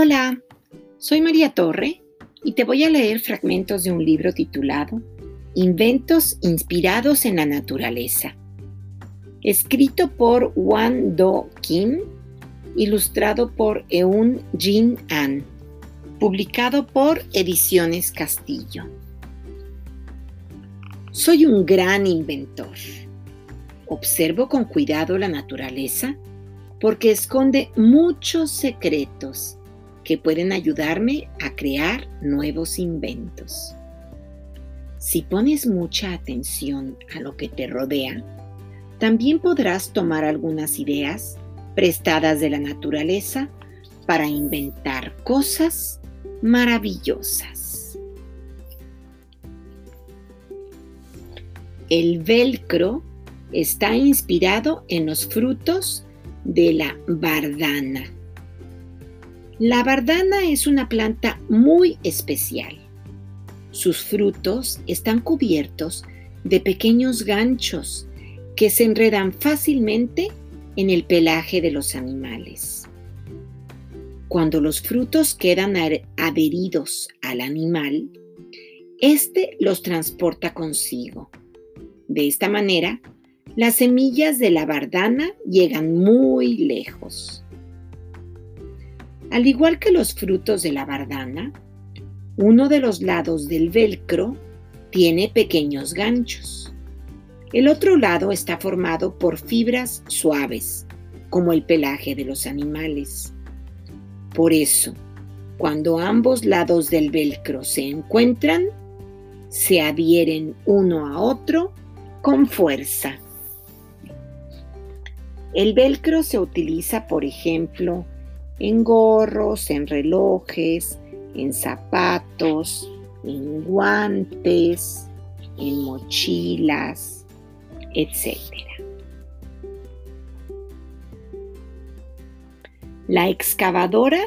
Hola, soy María Torre y te voy a leer fragmentos de un libro titulado Inventos inspirados en la naturaleza, escrito por Wan Do Kim, ilustrado por Eun Jin An, publicado por Ediciones Castillo. Soy un gran inventor. Observo con cuidado la naturaleza porque esconde muchos secretos que pueden ayudarme a crear nuevos inventos. Si pones mucha atención a lo que te rodea, también podrás tomar algunas ideas prestadas de la naturaleza para inventar cosas maravillosas. El velcro está inspirado en los frutos de la bardana la bardana es una planta muy especial. Sus frutos están cubiertos de pequeños ganchos que se enredan fácilmente en el pelaje de los animales. Cuando los frutos quedan adheridos al animal, éste los transporta consigo. De esta manera, las semillas de la bardana llegan muy lejos. Al igual que los frutos de la bardana, uno de los lados del velcro tiene pequeños ganchos. El otro lado está formado por fibras suaves, como el pelaje de los animales. Por eso, cuando ambos lados del velcro se encuentran, se adhieren uno a otro con fuerza. El velcro se utiliza, por ejemplo, en gorros, en relojes, en zapatos, en guantes, en mochilas, etc. La excavadora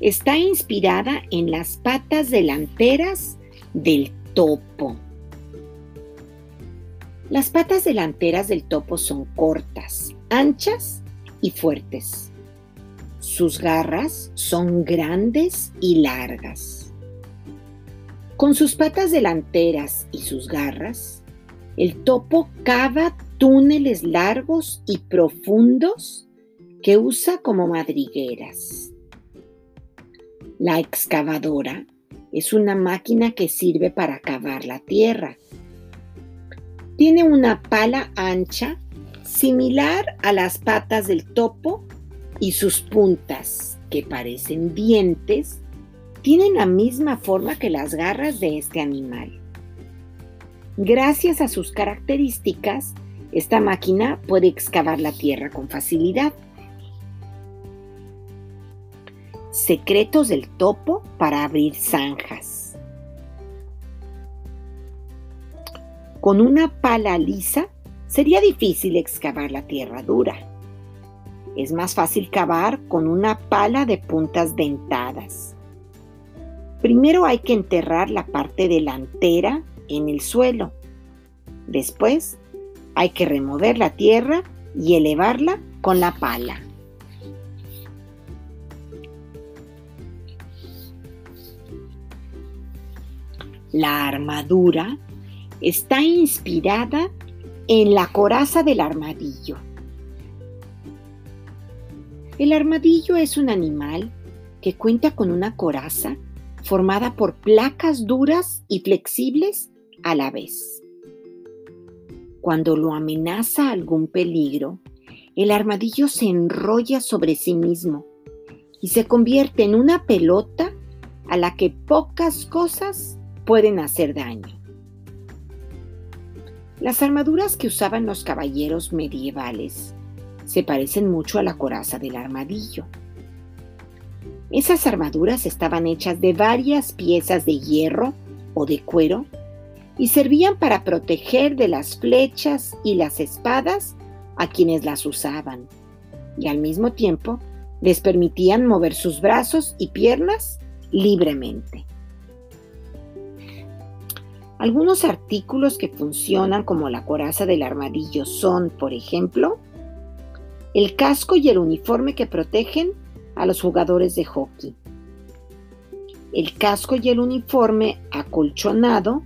está inspirada en las patas delanteras del topo. Las patas delanteras del topo son cortas, anchas y fuertes. Sus garras son grandes y largas. Con sus patas delanteras y sus garras, el topo cava túneles largos y profundos que usa como madrigueras. La excavadora es una máquina que sirve para cavar la tierra. Tiene una pala ancha similar a las patas del topo y sus puntas, que parecen dientes, tienen la misma forma que las garras de este animal. Gracias a sus características, esta máquina puede excavar la tierra con facilidad. Secretos del topo para abrir zanjas. Con una pala lisa sería difícil excavar la tierra dura. Es más fácil cavar con una pala de puntas dentadas. Primero hay que enterrar la parte delantera en el suelo. Después hay que remover la tierra y elevarla con la pala. La armadura está inspirada en la coraza del armadillo. El armadillo es un animal que cuenta con una coraza formada por placas duras y flexibles a la vez. Cuando lo amenaza algún peligro, el armadillo se enrolla sobre sí mismo y se convierte en una pelota a la que pocas cosas pueden hacer daño. Las armaduras que usaban los caballeros medievales se parecen mucho a la coraza del armadillo. Esas armaduras estaban hechas de varias piezas de hierro o de cuero y servían para proteger de las flechas y las espadas a quienes las usaban, y al mismo tiempo les permitían mover sus brazos y piernas libremente. Algunos artículos que funcionan como la coraza del armadillo son, por ejemplo, el casco y el uniforme que protegen a los jugadores de hockey, el casco y el uniforme acolchonado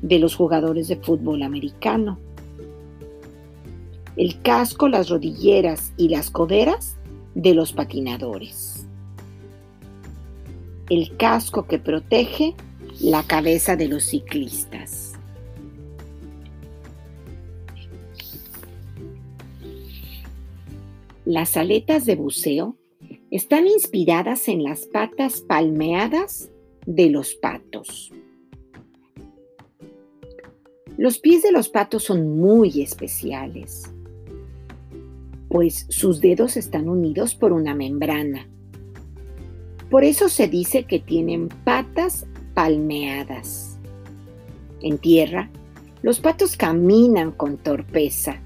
de los jugadores de fútbol americano. El casco, las rodilleras y las coderas de los patinadores. El casco que protege la cabeza de los ciclistas. Las aletas de buceo están inspiradas en las patas palmeadas de los patos. Los pies de los patos son muy especiales, pues sus dedos están unidos por una membrana. Por eso se dice que tienen patas palmeadas. En tierra, los patos caminan con torpeza,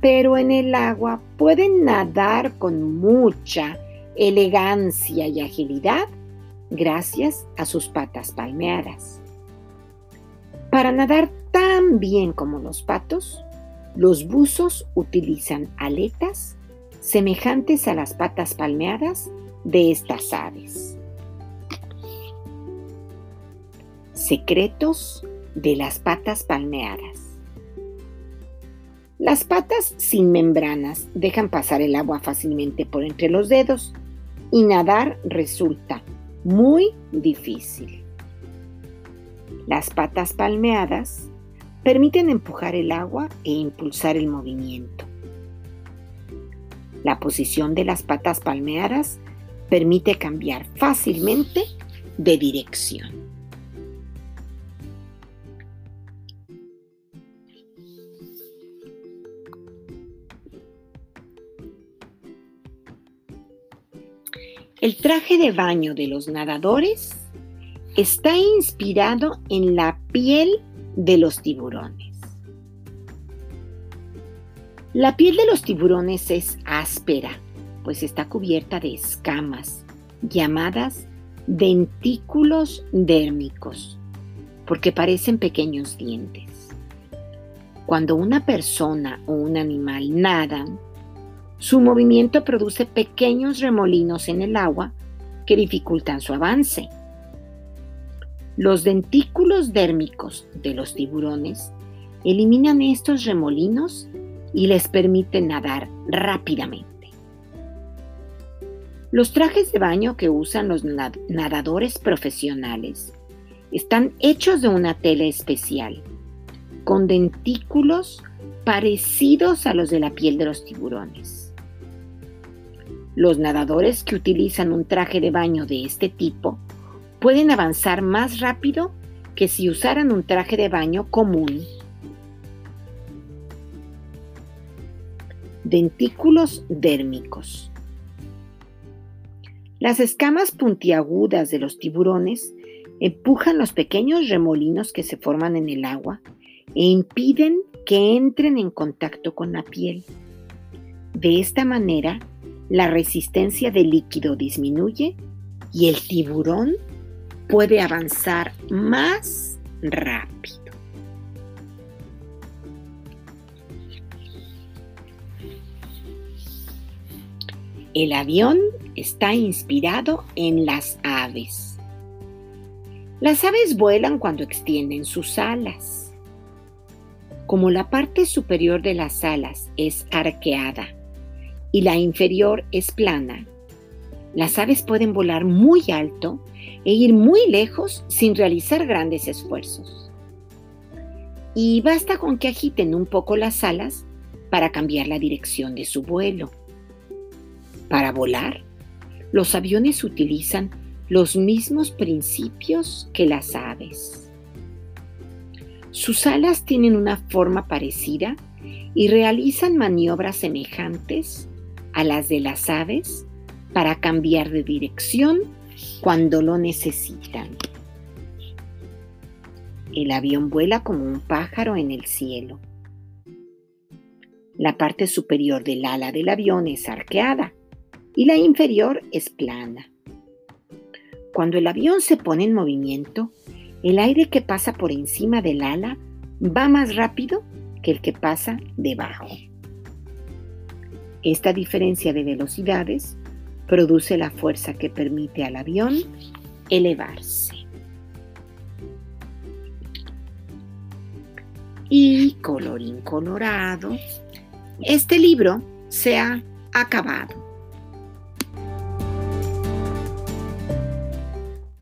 pero en el agua pueden nadar con mucha elegancia y agilidad gracias a sus patas palmeadas. Para nadar tan bien como los patos, los buzos utilizan aletas semejantes a las patas palmeadas de estas aves. Secretos de las patas palmeadas. Las patas sin membranas dejan pasar el agua fácilmente por entre los dedos y nadar resulta muy difícil. Las patas palmeadas permiten empujar el agua e impulsar el movimiento. La posición de las patas palmeadas permite cambiar fácilmente de dirección. El traje de baño de los nadadores está inspirado en la piel de los tiburones. La piel de los tiburones es áspera, pues está cubierta de escamas llamadas dentículos dérmicos, porque parecen pequeños dientes. Cuando una persona o un animal nadan, su movimiento produce pequeños remolinos en el agua que dificultan su avance. Los dentículos dérmicos de los tiburones eliminan estos remolinos y les permiten nadar rápidamente. Los trajes de baño que usan los nadadores profesionales están hechos de una tela especial, con dentículos parecidos a los de la piel de los tiburones. Los nadadores que utilizan un traje de baño de este tipo pueden avanzar más rápido que si usaran un traje de baño común. Dentículos dérmicos. Las escamas puntiagudas de los tiburones empujan los pequeños remolinos que se forman en el agua e impiden que entren en contacto con la piel. De esta manera, la resistencia del líquido disminuye y el tiburón puede avanzar más rápido. El avión está inspirado en las aves. Las aves vuelan cuando extienden sus alas. Como la parte superior de las alas es arqueada y la inferior es plana. Las aves pueden volar muy alto e ir muy lejos sin realizar grandes esfuerzos. Y basta con que agiten un poco las alas para cambiar la dirección de su vuelo. Para volar, los aviones utilizan los mismos principios que las aves. Sus alas tienen una forma parecida y realizan maniobras semejantes a las de las aves para cambiar de dirección cuando lo necesitan. El avión vuela como un pájaro en el cielo. La parte superior del ala del avión es arqueada y la inferior es plana. Cuando el avión se pone en movimiento, el aire que pasa por encima del ala va más rápido que el que pasa debajo. Esta diferencia de velocidades produce la fuerza que permite al avión elevarse. Y colorín colorado, este libro se ha acabado.